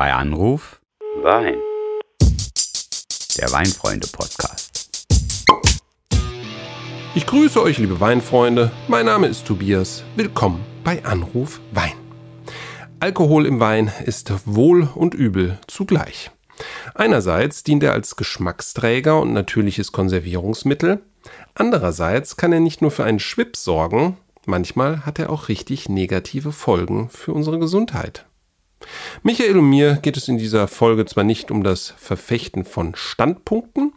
Bei Anruf Wein. der Weinfreunde-Podcast. Ich grüße euch, liebe Weinfreunde. Mein Name ist Tobias. Willkommen bei Anruf Wein. Alkohol im Wein ist Wohl und Übel zugleich. Einerseits dient er als Geschmacksträger und natürliches Konservierungsmittel. Andererseits kann er nicht nur für einen Schwips sorgen, manchmal hat er auch richtig negative Folgen für unsere Gesundheit. Michael und mir geht es in dieser Folge zwar nicht um das Verfechten von Standpunkten,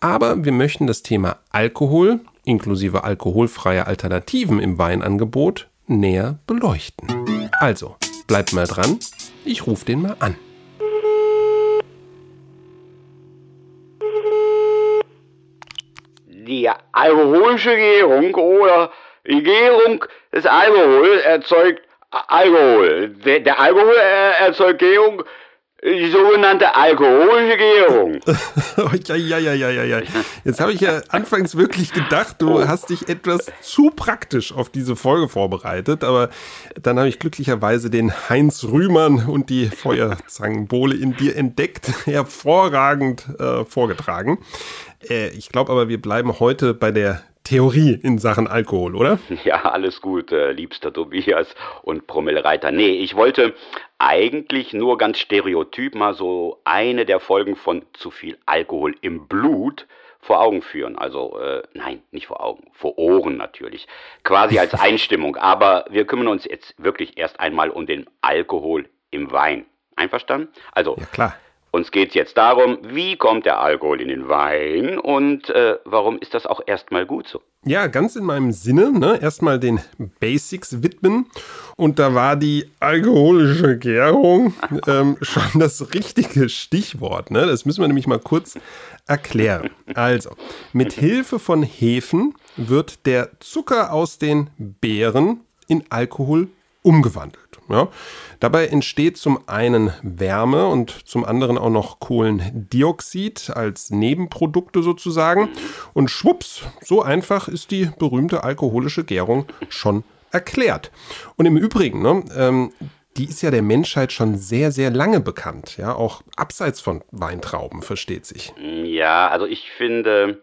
aber wir möchten das Thema Alkohol inklusive alkoholfreier Alternativen im Weinangebot näher beleuchten. Also, bleibt mal dran, ich rufe den mal an. Die alkoholische Gärung oder die Gärung des Alkohols erzeugt Alkohol. Der, der Alkohol erzeugt Gärung, die sogenannte alkoholische Gärung. ja, ja, ja, ja, ja, ja. Jetzt habe ich ja anfangs wirklich gedacht, du hast dich etwas zu praktisch auf diese Folge vorbereitet, aber dann habe ich glücklicherweise den Heinz Rühmann und die Feuerzangenbowle in dir entdeckt, hervorragend äh, vorgetragen. Äh, ich glaube aber, wir bleiben heute bei der Theorie in Sachen Alkohol, oder? Ja, alles gut, äh, liebster Tobias und Promillereiter. Nee, ich wollte eigentlich nur ganz stereotyp mal so eine der Folgen von zu viel Alkohol im Blut vor Augen führen. Also, äh, nein, nicht vor Augen, vor Ohren natürlich. Quasi als Einstimmung. Aber wir kümmern uns jetzt wirklich erst einmal um den Alkohol im Wein. Einverstanden? Also, Ja, klar. Uns geht's jetzt darum, wie kommt der Alkohol in den Wein und äh, warum ist das auch erstmal gut so? Ja, ganz in meinem Sinne. Ne? Erstmal den Basics widmen. Und da war die alkoholische Gärung ähm, schon das richtige Stichwort. Ne? Das müssen wir nämlich mal kurz erklären. Also, mit Hilfe von Hefen wird der Zucker aus den Beeren in Alkohol umgewandelt. Ja? Dabei entsteht zum einen Wärme und zum anderen auch noch Kohlendioxid als Nebenprodukte sozusagen. Und schwupps, so einfach ist die berühmte alkoholische Gärung schon erklärt. Und im Übrigen, ne, ähm, die ist ja der Menschheit schon sehr, sehr lange bekannt. Ja, auch abseits von Weintrauben, versteht sich. Ja, also ich finde,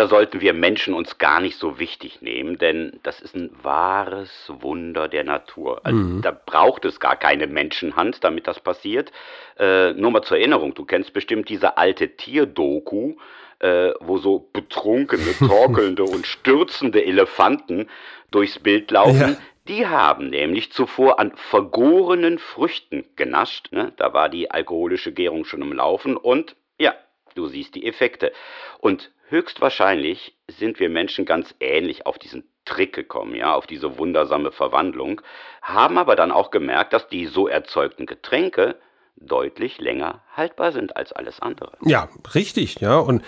da sollten wir Menschen uns gar nicht so wichtig nehmen, denn das ist ein wahres Wunder der Natur. Also da braucht es gar keine Menschenhand, damit das passiert. Äh, nur mal zur Erinnerung, du kennst bestimmt diese alte Tierdoku, äh, wo so betrunkene, torkelnde und stürzende Elefanten durchs Bild laufen. Ja. Die haben nämlich zuvor an vergorenen Früchten genascht. Ne? Da war die alkoholische Gärung schon im Laufen und ja, du siehst die Effekte. Und höchstwahrscheinlich sind wir Menschen ganz ähnlich auf diesen Trick gekommen, ja, auf diese wundersame Verwandlung, haben aber dann auch gemerkt, dass die so erzeugten Getränke deutlich länger haltbar sind als alles andere. Ja, richtig, ja. Und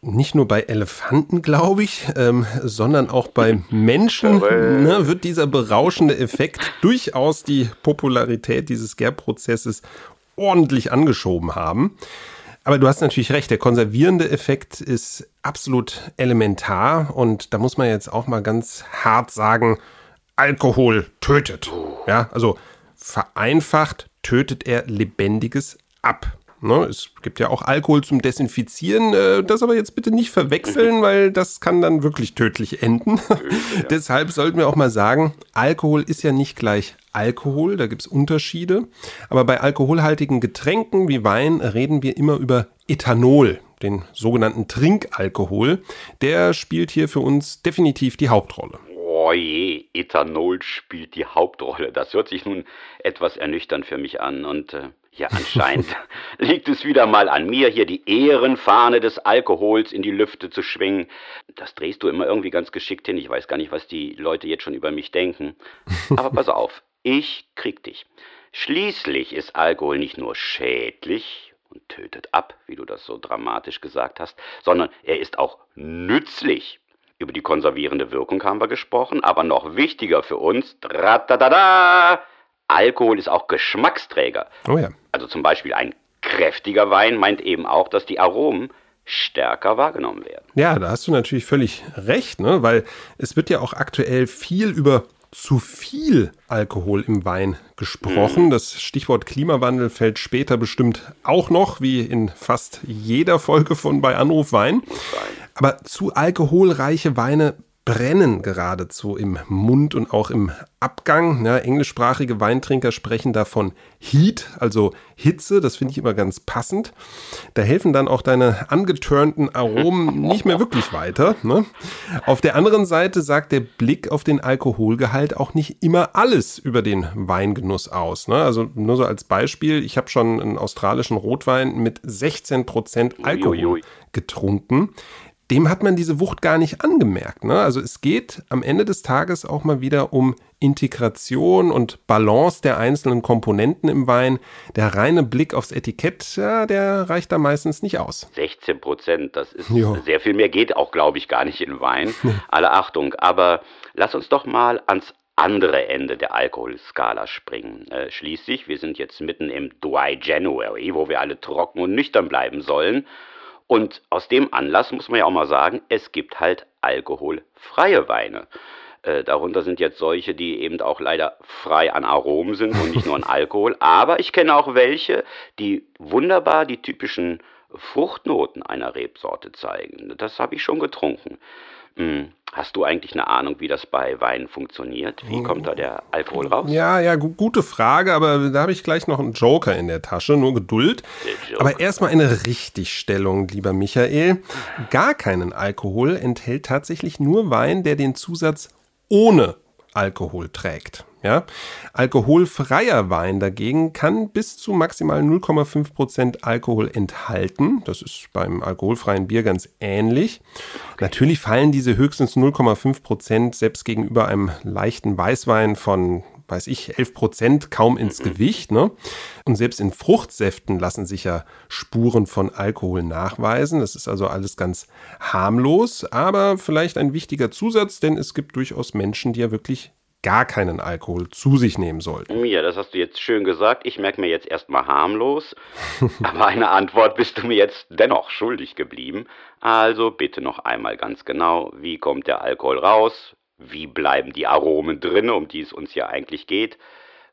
nicht nur bei Elefanten, glaube ich, ähm, sondern auch bei Menschen ne, wird dieser berauschende Effekt durchaus die Popularität dieses Gärprozesses ordentlich angeschoben haben. Aber du hast natürlich recht, der konservierende Effekt ist absolut elementar und da muss man jetzt auch mal ganz hart sagen, Alkohol tötet. Ja, also vereinfacht tötet er lebendiges ab. Ne, es gibt ja auch Alkohol zum Desinfizieren, äh, das aber jetzt bitte nicht verwechseln, weil das kann dann wirklich tödlich enden. Deshalb sollten wir auch mal sagen, Alkohol ist ja nicht gleich Alkohol, da gibt es Unterschiede. Aber bei alkoholhaltigen Getränken wie Wein reden wir immer über Ethanol, den sogenannten Trinkalkohol. Der spielt hier für uns definitiv die Hauptrolle. Oh je, Ethanol spielt die Hauptrolle. Das hört sich nun etwas ernüchternd für mich an. Und äh, ja, anscheinend liegt es wieder mal an mir, hier die Ehrenfahne des Alkohols in die Lüfte zu schwingen. Das drehst du immer irgendwie ganz geschickt hin. Ich weiß gar nicht, was die Leute jetzt schon über mich denken. Aber pass auf, ich krieg dich. Schließlich ist Alkohol nicht nur schädlich und tötet ab, wie du das so dramatisch gesagt hast, sondern er ist auch nützlich. Über die konservierende Wirkung haben wir gesprochen, aber noch wichtiger für uns, da Alkohol ist auch Geschmacksträger. Oh ja. Also zum Beispiel ein kräftiger Wein meint eben auch, dass die Aromen stärker wahrgenommen werden. Ja, da hast du natürlich völlig recht, ne? weil es wird ja auch aktuell viel über zu viel Alkohol im Wein gesprochen. Mhm. Das Stichwort Klimawandel fällt später bestimmt auch noch, wie in fast jeder Folge von bei Anruf Wein. Aber zu alkoholreiche Weine brennen geradezu im Mund und auch im Abgang. Ja, englischsprachige Weintrinker sprechen davon Heat, also Hitze. Das finde ich immer ganz passend. Da helfen dann auch deine angeturnten Aromen nicht mehr wirklich weiter. Ne? Auf der anderen Seite sagt der Blick auf den Alkoholgehalt auch nicht immer alles über den Weingenuss aus. Ne? Also nur so als Beispiel, ich habe schon einen australischen Rotwein mit 16% Alkohol getrunken dem hat man diese Wucht gar nicht angemerkt. Ne? Also es geht am Ende des Tages auch mal wieder um Integration und Balance der einzelnen Komponenten im Wein. Der reine Blick aufs Etikett, ja, der reicht da meistens nicht aus. 16 Prozent, das ist jo. sehr viel mehr, geht auch, glaube ich, gar nicht in Wein. Alle Achtung, aber lass uns doch mal ans andere Ende der Alkoholskala springen. Äh, schließlich, wir sind jetzt mitten im Dry January, wo wir alle trocken und nüchtern bleiben sollen. Und aus dem Anlass muss man ja auch mal sagen, es gibt halt alkoholfreie Weine. Äh, darunter sind jetzt solche, die eben auch leider frei an Aromen sind und nicht nur an Alkohol. Aber ich kenne auch welche, die wunderbar die typischen Fruchtnoten einer Rebsorte zeigen. Das habe ich schon getrunken. Hm. Hast du eigentlich eine Ahnung, wie das bei Wein funktioniert? Wie kommt da der Alkohol raus? Ja, ja, gute Frage, aber da habe ich gleich noch einen Joker in der Tasche, nur Geduld. Aber erstmal eine Richtigstellung, lieber Michael. Gar keinen Alkohol enthält tatsächlich nur Wein, der den Zusatz ohne Alkohol trägt. Ja? Alkoholfreier Wein dagegen kann bis zu maximal 0,5 Prozent Alkohol enthalten. Das ist beim alkoholfreien Bier ganz ähnlich. Natürlich fallen diese höchstens 0,5 Prozent selbst gegenüber einem leichten Weißwein von weiß ich, 11 Prozent kaum ins mhm. Gewicht. Ne? Und selbst in Fruchtsäften lassen sich ja Spuren von Alkohol nachweisen. Das ist also alles ganz harmlos, aber vielleicht ein wichtiger Zusatz, denn es gibt durchaus Menschen, die ja wirklich gar keinen Alkohol zu sich nehmen sollten. Ja, das hast du jetzt schön gesagt. Ich merke mir jetzt erstmal harmlos. Aber eine Antwort bist du mir jetzt dennoch schuldig geblieben. Also bitte noch einmal ganz genau, wie kommt der Alkohol raus? Wie bleiben die Aromen drin, um die es uns ja eigentlich geht?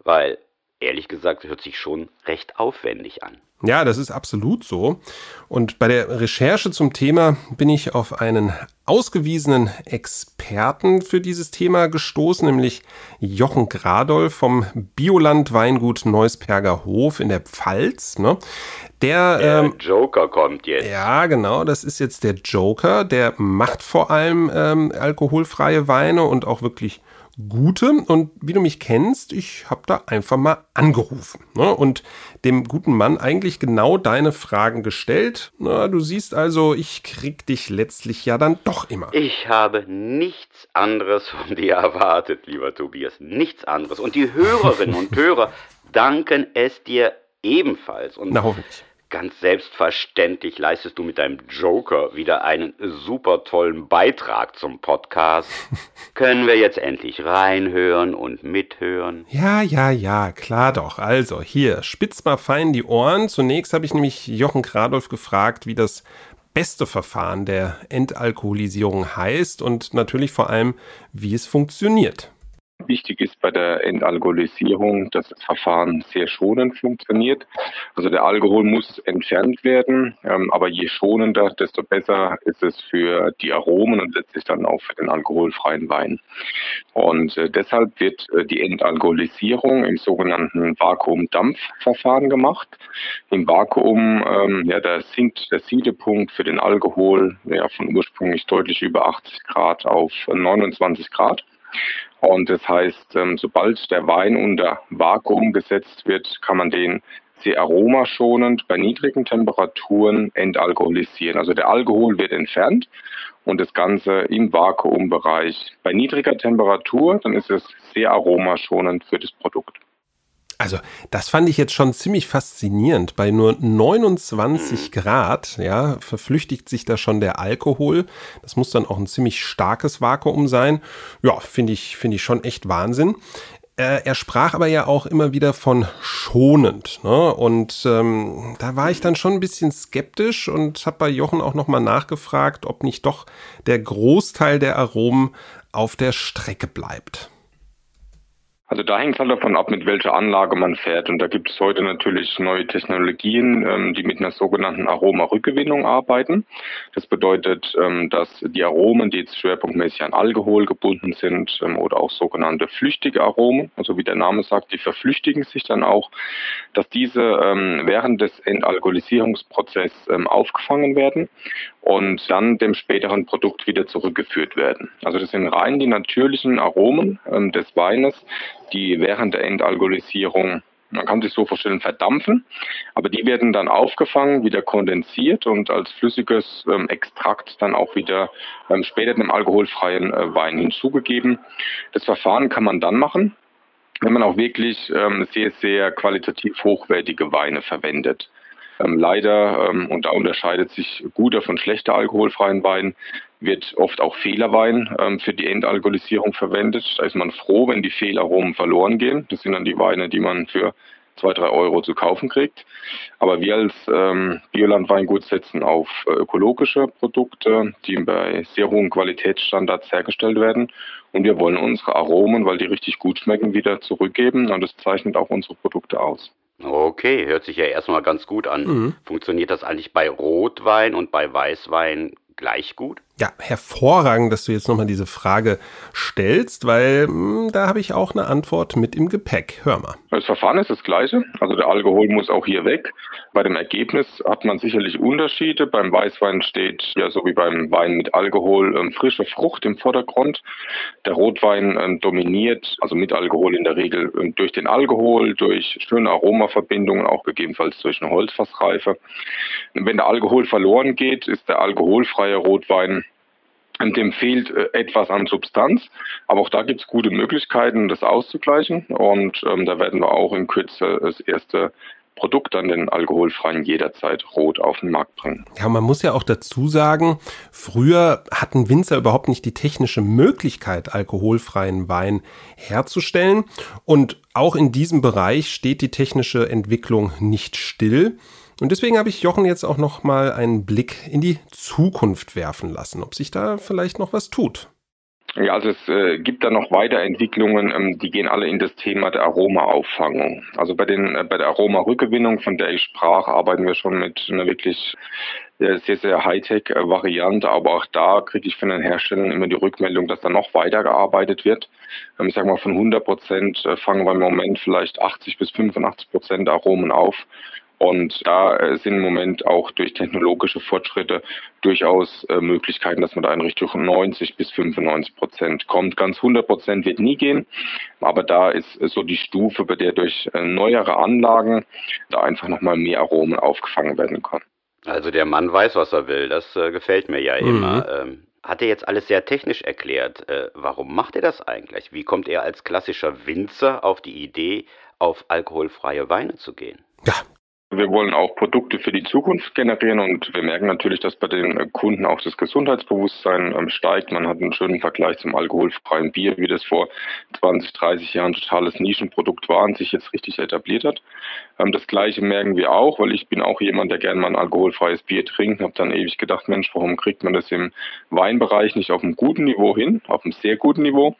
Weil, ehrlich gesagt, hört sich schon recht aufwendig an. Ja, das ist absolut so. Und bei der Recherche zum Thema bin ich auf einen ausgewiesenen Experten für dieses Thema gestoßen, nämlich Jochen Gradolf vom Bioland Weingut Neusperger Hof in der Pfalz. Ne? Der, der ähm, Joker kommt jetzt. Ja, genau, das ist jetzt der Joker. Der macht vor allem ähm, alkoholfreie Weine und auch wirklich gute. Und wie du mich kennst, ich habe da einfach mal angerufen ne? und dem guten Mann eigentlich genau deine Fragen gestellt. Na, du siehst also, ich krieg dich letztlich ja dann doch immer. Ich habe nichts anderes von dir erwartet, lieber Tobias. Nichts anderes. Und die Hörerinnen und Hörer danken es dir ebenfalls. Und Na, hoffentlich. Ganz selbstverständlich leistest du mit deinem Joker wieder einen super tollen Beitrag zum Podcast. Können wir jetzt endlich reinhören und mithören? Ja, ja, ja, klar doch. Also hier, spitz mal fein die Ohren. Zunächst habe ich nämlich Jochen Kradolf gefragt, wie das beste Verfahren der Entalkoholisierung heißt und natürlich vor allem, wie es funktioniert. Wichtig ist bei der Entalkoholisierung, dass das Verfahren sehr schonend funktioniert. Also der Alkohol muss entfernt werden, ähm, aber je schonender, desto besser ist es für die Aromen und letztlich dann auch für den alkoholfreien Wein. Und äh, deshalb wird äh, die Entalkoholisierung im sogenannten Vakuumdampfverfahren gemacht. Im Vakuum, ähm, ja, da sinkt der Siedepunkt für den Alkohol ja, von ursprünglich deutlich über 80 Grad auf 29 Grad. Und das heißt, ähm, sobald der Wein unter Vakuum gesetzt wird, kann man den sehr aromaschonend bei niedrigen Temperaturen entalkoholisieren. Also der Alkohol wird entfernt und das Ganze im Vakuumbereich. Bei niedriger Temperatur, dann ist es sehr aromaschonend für das Produkt. Also, das fand ich jetzt schon ziemlich faszinierend. Bei nur 29 Grad, ja, verflüchtigt sich da schon der Alkohol. Das muss dann auch ein ziemlich starkes Vakuum sein. Ja, finde ich, finde ich schon echt Wahnsinn. Er, er sprach aber ja auch immer wieder von schonend. Ne? Und ähm, da war ich dann schon ein bisschen skeptisch und habe bei Jochen auch nochmal nachgefragt, ob nicht doch der Großteil der Aromen auf der Strecke bleibt. Also da hängt es halt davon ab, mit welcher Anlage man fährt. Und da gibt es heute natürlich neue Technologien, ähm, die mit einer sogenannten Aromarückgewinnung arbeiten. Das bedeutet, ähm, dass die Aromen, die jetzt schwerpunktmäßig an Alkohol gebunden sind ähm, oder auch sogenannte flüchtige Aromen, also wie der Name sagt, die verflüchtigen sich dann auch, dass diese ähm, während des Entalkoholisierungsprozesses ähm, aufgefangen werden und dann dem späteren Produkt wieder zurückgeführt werden. Also das sind rein die natürlichen Aromen ähm, des Weines, die während der Entalkoholisierung man kann sich so vorstellen, verdampfen, aber die werden dann aufgefangen, wieder kondensiert und als flüssiges ähm, Extrakt dann auch wieder ähm, später dem alkoholfreien äh, Wein hinzugegeben. Das Verfahren kann man dann machen, wenn man auch wirklich ähm, sehr, sehr qualitativ hochwertige Weine verwendet. Ähm, leider, ähm, und da unterscheidet sich guter von schlechter alkoholfreien Wein, wird oft auch Fehlerwein ähm, für die Entalkoholisierung verwendet. Da ist man froh, wenn die Fehlaromen verloren gehen. Das sind dann die Weine, die man für zwei, drei Euro zu kaufen kriegt. Aber wir als ähm, Bioland-Weingut setzen auf äh, ökologische Produkte, die bei sehr hohen Qualitätsstandards hergestellt werden. Und wir wollen unsere Aromen, weil die richtig gut schmecken, wieder zurückgeben. Und das zeichnet auch unsere Produkte aus. Okay, hört sich ja erstmal ganz gut an. Mhm. Funktioniert das eigentlich bei Rotwein und bei Weißwein gleich gut? Ja, hervorragend, dass du jetzt nochmal diese Frage stellst, weil mh, hm, da habe ich auch eine Antwort mit im Gepäck. Hör mal. Das Verfahren ist das gleiche. Also der Alkohol muss auch hier weg. Bei dem Ergebnis hat man sicherlich Unterschiede. Beim Weißwein steht ja so wie beim Wein mit Alkohol ähm, frische Frucht im Vordergrund. Der Rotwein ähm, dominiert, also mit Alkohol in der Regel ähm, durch den Alkohol, durch schöne Aromaverbindungen, auch gegebenenfalls durch eine Holzfassreife. Wenn der Alkohol verloren geht, ist der alkoholfreie Rotwein dem fehlt äh, etwas an Substanz, aber auch da gibt es gute Möglichkeiten, das auszugleichen. Und ähm, da werden wir auch in Kürze das erste Produkt an den alkoholfreien jederzeit rot auf den Markt bringen. Ja, man muss ja auch dazu sagen, früher hatten Winzer überhaupt nicht die technische Möglichkeit, alkoholfreien Wein herzustellen. Und auch in diesem Bereich steht die technische Entwicklung nicht still. Und deswegen habe ich Jochen jetzt auch noch mal einen Blick in die Zukunft werfen lassen, ob sich da vielleicht noch was tut. Ja, also es äh, gibt da noch Weiterentwicklungen, ähm, die gehen alle in das Thema der Aromaauffangung. Also bei den äh, bei der Aromarückgewinnung, von der ich sprach, arbeiten wir schon mit einer wirklich äh, sehr, sehr Hightech-Variante, aber auch da kriege ich von den Herstellern immer die Rückmeldung, dass da noch weitergearbeitet wird. Ähm, ich sage mal, von 100 Prozent äh, fangen wir im Moment vielleicht 80 bis 85 Prozent Aromen auf und da äh, sind im Moment auch durch technologische Fortschritte durchaus äh, Möglichkeiten, dass man da in Richtung 90 bis 95 Prozent kommt. Ganz 100 Prozent wird nie gehen, aber da ist äh, so die Stufe, bei der durch neuere Anlagen da einfach nochmal mehr Aromen aufgefangen werden können. Also der Mann weiß, was er will. Das äh, gefällt mir ja mhm. immer. Ähm, hat er jetzt alles sehr technisch erklärt. Äh, warum macht er das eigentlich? Wie kommt er als klassischer Winzer auf die Idee, auf alkoholfreie Weine zu gehen? Ja, wir wollen auch Produkte für die Zukunft generieren und wir merken natürlich, dass bei den Kunden auch das Gesundheitsbewusstsein ähm, steigt. Man hat einen schönen Vergleich zum alkoholfreien Bier, wie das vor 20, 30 Jahren totales Nischenprodukt war und sich jetzt richtig etabliert hat. Ähm, das Gleiche merken wir auch, weil ich bin auch jemand, der gerne mal ein alkoholfreies Bier trinkt. Habe dann ewig gedacht, Mensch, warum kriegt man das im Weinbereich nicht auf einem guten Niveau hin, auf einem sehr guten Niveau?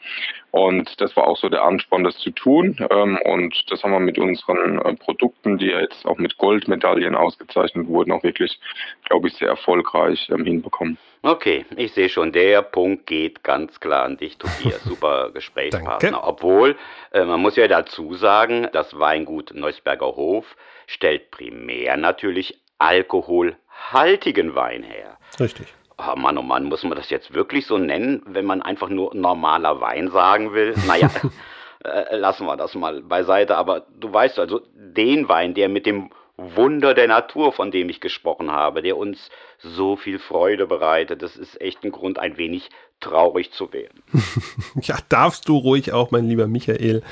Und das war auch so der Ansporn, das zu tun. Ähm, und das haben wir mit unseren äh, Produkten, die ja jetzt auch mit Goldmedaillen ausgezeichnet wurden, auch wirklich, glaube ich, sehr erfolgreich ähm, hinbekommen. Okay, ich sehe schon, der Punkt geht ganz klar an dich, Tobias. Super Gesprächspartner. Obwohl, äh, man muss ja dazu sagen, das Weingut Neusberger Hof stellt primär natürlich alkoholhaltigen Wein her. Richtig. Oh Mann, oh Mann, muss man das jetzt wirklich so nennen, wenn man einfach nur normaler Wein sagen will? Naja, äh, lassen wir das mal beiseite. Aber du weißt also, den Wein, der mit dem Wunder der Natur, von dem ich gesprochen habe, der uns so viel Freude bereitet. Das ist echt ein Grund, ein wenig traurig zu werden. ja, darfst du ruhig auch, mein lieber Michael.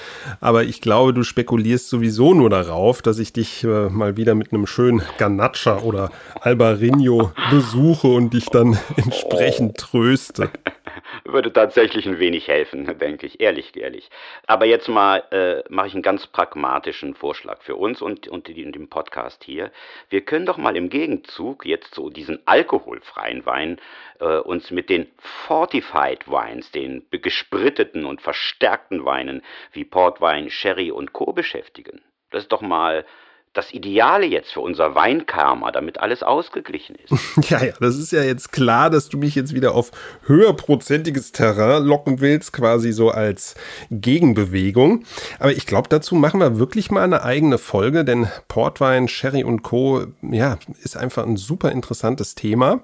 Aber ich glaube, du spekulierst sowieso nur darauf, dass ich dich äh, mal wieder mit einem schönen Ganacha oder Albarino besuche und dich dann entsprechend tröste. würde tatsächlich ein wenig helfen, denke ich, ehrlich, ehrlich. Aber jetzt mal äh, mache ich einen ganz pragmatischen Vorschlag für uns und, und dem Podcast hier. Wir können doch mal im Gegenzug jetzt so diesen alkoholfreien Wein äh, uns mit den Fortified Wines, den gespritteten und verstärkten Weinen wie Portwein, Sherry und Co. beschäftigen. Das ist doch mal das Ideale jetzt für unser Weinkarma, damit alles ausgeglichen ist. Ja, ja, das ist ja jetzt klar, dass du mich jetzt wieder auf höherprozentiges Terrain locken willst, quasi so als Gegenbewegung. Aber ich glaube, dazu machen wir wirklich mal eine eigene Folge, denn Portwein, Sherry und Co. ja, ist einfach ein super interessantes Thema.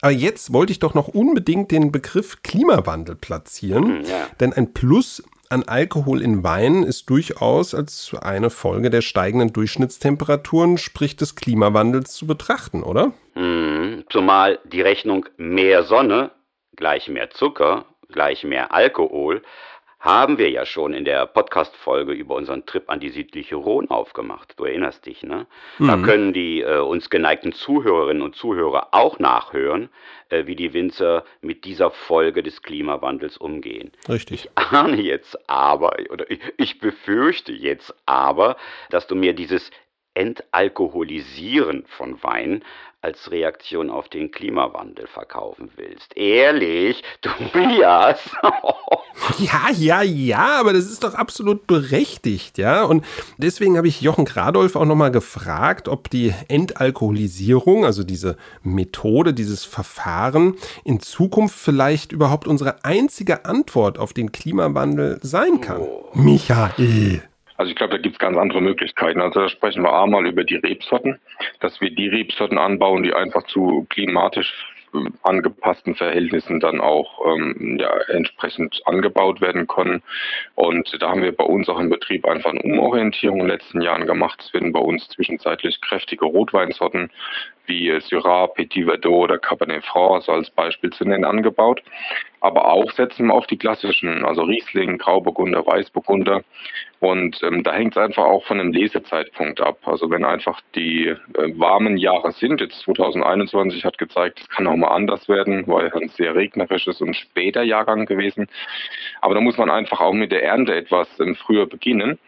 Aber jetzt wollte ich doch noch unbedingt den Begriff Klimawandel platzieren, mhm, ja. denn ein Plus an Alkohol in Wein ist durchaus als eine Folge der steigenden Durchschnittstemperaturen, sprich des Klimawandels, zu betrachten, oder? Hm, zumal die Rechnung mehr Sonne gleich mehr Zucker gleich mehr Alkohol haben wir ja schon in der Podcast-Folge über unseren Trip an die südliche Rhone aufgemacht. Du erinnerst dich, ne? Mhm. Da können die äh, uns geneigten Zuhörerinnen und Zuhörer auch nachhören, äh, wie die Winzer mit dieser Folge des Klimawandels umgehen. Richtig. Ich ahne jetzt aber, oder ich, ich befürchte jetzt aber, dass du mir dieses Entalkoholisieren von Wein als Reaktion auf den Klimawandel verkaufen willst. Ehrlich, Tobias? ja, ja, ja, aber das ist doch absolut berechtigt, ja. Und deswegen habe ich Jochen Gradolf auch nochmal gefragt, ob die Entalkoholisierung, also diese Methode, dieses Verfahren, in Zukunft vielleicht überhaupt unsere einzige Antwort auf den Klimawandel sein kann. Oh. Michael. Also ich glaube, da gibt es ganz andere Möglichkeiten. Also da sprechen wir einmal über die Rebsorten, dass wir die Rebsorten anbauen, die einfach zu klimatisch äh, angepassten Verhältnissen dann auch ähm, ja, entsprechend angebaut werden können. Und da haben wir bei uns auch im Betrieb einfach eine Umorientierung in den letzten Jahren gemacht. Es werden bei uns zwischenzeitlich kräftige Rotweinsorten wie Syrah, Petit Verdot oder Cabernet Franc, als Beispiel zu nennen, angebaut. Aber auch setzen wir auf die klassischen, also Riesling, Grauburgunder, Weißburgunder. Und ähm, da hängt es einfach auch von dem Lesezeitpunkt ab. Also wenn einfach die äh, warmen Jahre sind, jetzt 2021 hat gezeigt, es kann auch mal anders werden, weil ein sehr regnerisches und später Jahrgang gewesen. Aber da muss man einfach auch mit der Ernte etwas ähm, früher beginnen.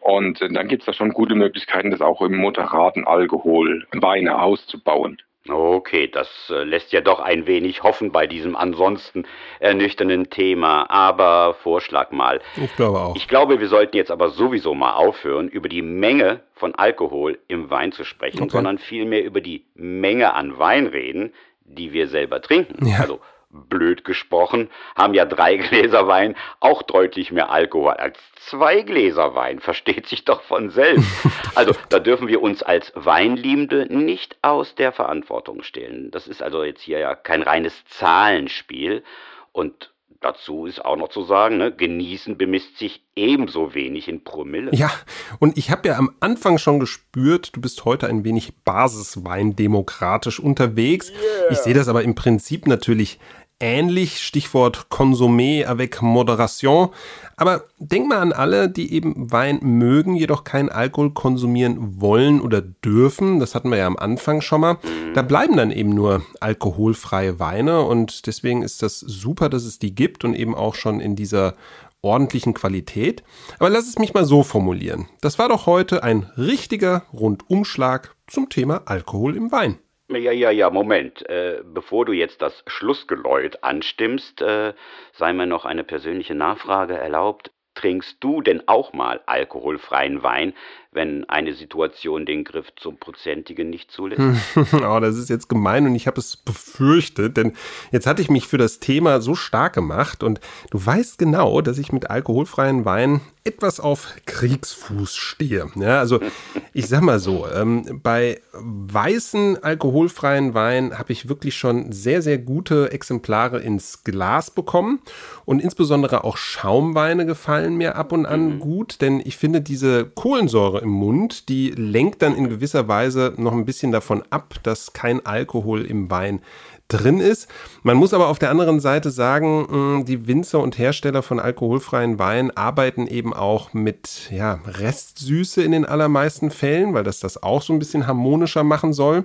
Und äh, dann gibt es da schon gute Möglichkeiten, das auch im moderaten Alkohol Weine auszubauen. Okay, das äh, lässt ja doch ein wenig hoffen bei diesem ansonsten ernüchternden Thema. Aber Vorschlag mal. Ich glaube auch. Ich glaube, wir sollten jetzt aber sowieso mal aufhören, über die Menge von Alkohol im Wein zu sprechen, okay. sondern vielmehr über die Menge an Wein reden, die wir selber trinken. Ja. Also blöd gesprochen, haben ja drei Gläser Wein auch deutlich mehr Alkohol als zwei Gläser Wein. Versteht sich doch von selbst. Also da dürfen wir uns als Weinliebende nicht aus der Verantwortung stellen. Das ist also jetzt hier ja kein reines Zahlenspiel. Und Dazu ist auch noch zu sagen, ne, genießen bemisst sich ebenso wenig in Promille. Ja, und ich habe ja am Anfang schon gespürt, du bist heute ein wenig basisweindemokratisch unterwegs. Yeah. Ich sehe das aber im Prinzip natürlich ähnlich, Stichwort Consommé avec Moderation. Aber denk mal an alle, die eben Wein mögen, jedoch keinen Alkohol konsumieren wollen oder dürfen. Das hatten wir ja am Anfang schon mal. Da bleiben dann eben nur alkoholfreie Weine und deswegen ist das super, dass es die gibt und eben auch schon in dieser ordentlichen Qualität. Aber lass es mich mal so formulieren. Das war doch heute ein richtiger Rundumschlag zum Thema Alkohol im Wein. Ja, ja, ja, Moment. Äh, bevor du jetzt das Schlussgeläut anstimmst, äh, sei mir noch eine persönliche Nachfrage erlaubt. Trinkst du denn auch mal alkoholfreien Wein, wenn eine Situation den Griff zum Prozentigen nicht zulässt? oh, das ist jetzt gemein und ich habe es befürchtet, denn jetzt hatte ich mich für das Thema so stark gemacht und du weißt genau, dass ich mit alkoholfreien Wein etwas auf Kriegsfuß stehe. Ja, also ich sag mal so, ähm, bei weißen alkoholfreien Wein habe ich wirklich schon sehr, sehr gute Exemplare ins Glas bekommen und insbesondere auch Schaumweine gefallen mir ab und an mhm. gut, denn ich finde diese Kohlensäure im Mund, die lenkt dann in gewisser Weise noch ein bisschen davon ab, dass kein Alkohol im Wein drin ist. Man muss aber auf der anderen Seite sagen, mm, die Winzer und Hersteller von alkoholfreien Weinen arbeiten eben auch mit ja, Restsüße in den allermeisten Fällen, weil das das auch so ein bisschen harmonischer machen soll.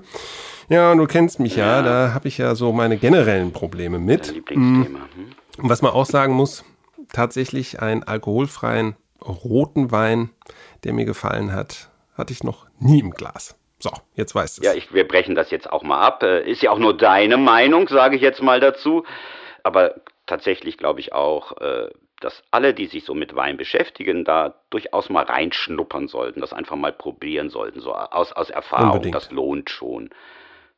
Ja, du kennst mich ja, ja da habe ich ja so meine generellen Probleme mit. Lieblingsthema. Hm? Und was man auch sagen muss, tatsächlich einen alkoholfreien roten Wein, der mir gefallen hat, hatte ich noch nie im Glas. So, jetzt weißt du es. Ja, ich, wir brechen das jetzt auch mal ab. Äh, ist ja auch nur deine Meinung, sage ich jetzt mal dazu. Aber tatsächlich glaube ich auch, äh, dass alle, die sich so mit Wein beschäftigen, da durchaus mal reinschnuppern sollten, das einfach mal probieren sollten, so aus, aus Erfahrung. Unbedingt. Das lohnt schon.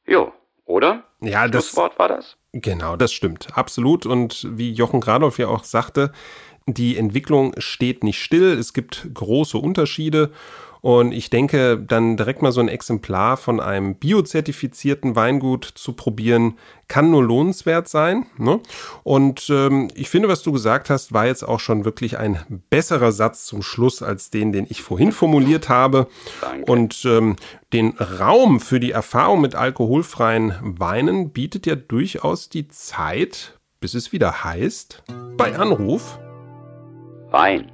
Jo, oder? Ja, das Schlusswort war das? Genau, das stimmt. Absolut. Und wie Jochen Gradolf ja auch sagte, die Entwicklung steht nicht still. Es gibt große Unterschiede. Und ich denke, dann direkt mal so ein Exemplar von einem biozertifizierten Weingut zu probieren, kann nur lohnenswert sein. Ne? Und ähm, ich finde, was du gesagt hast, war jetzt auch schon wirklich ein besserer Satz zum Schluss als den, den ich vorhin formuliert habe. Danke. Und ähm, den Raum für die Erfahrung mit alkoholfreien Weinen bietet ja durchaus die Zeit, bis es wieder heißt, bei Anruf. Wein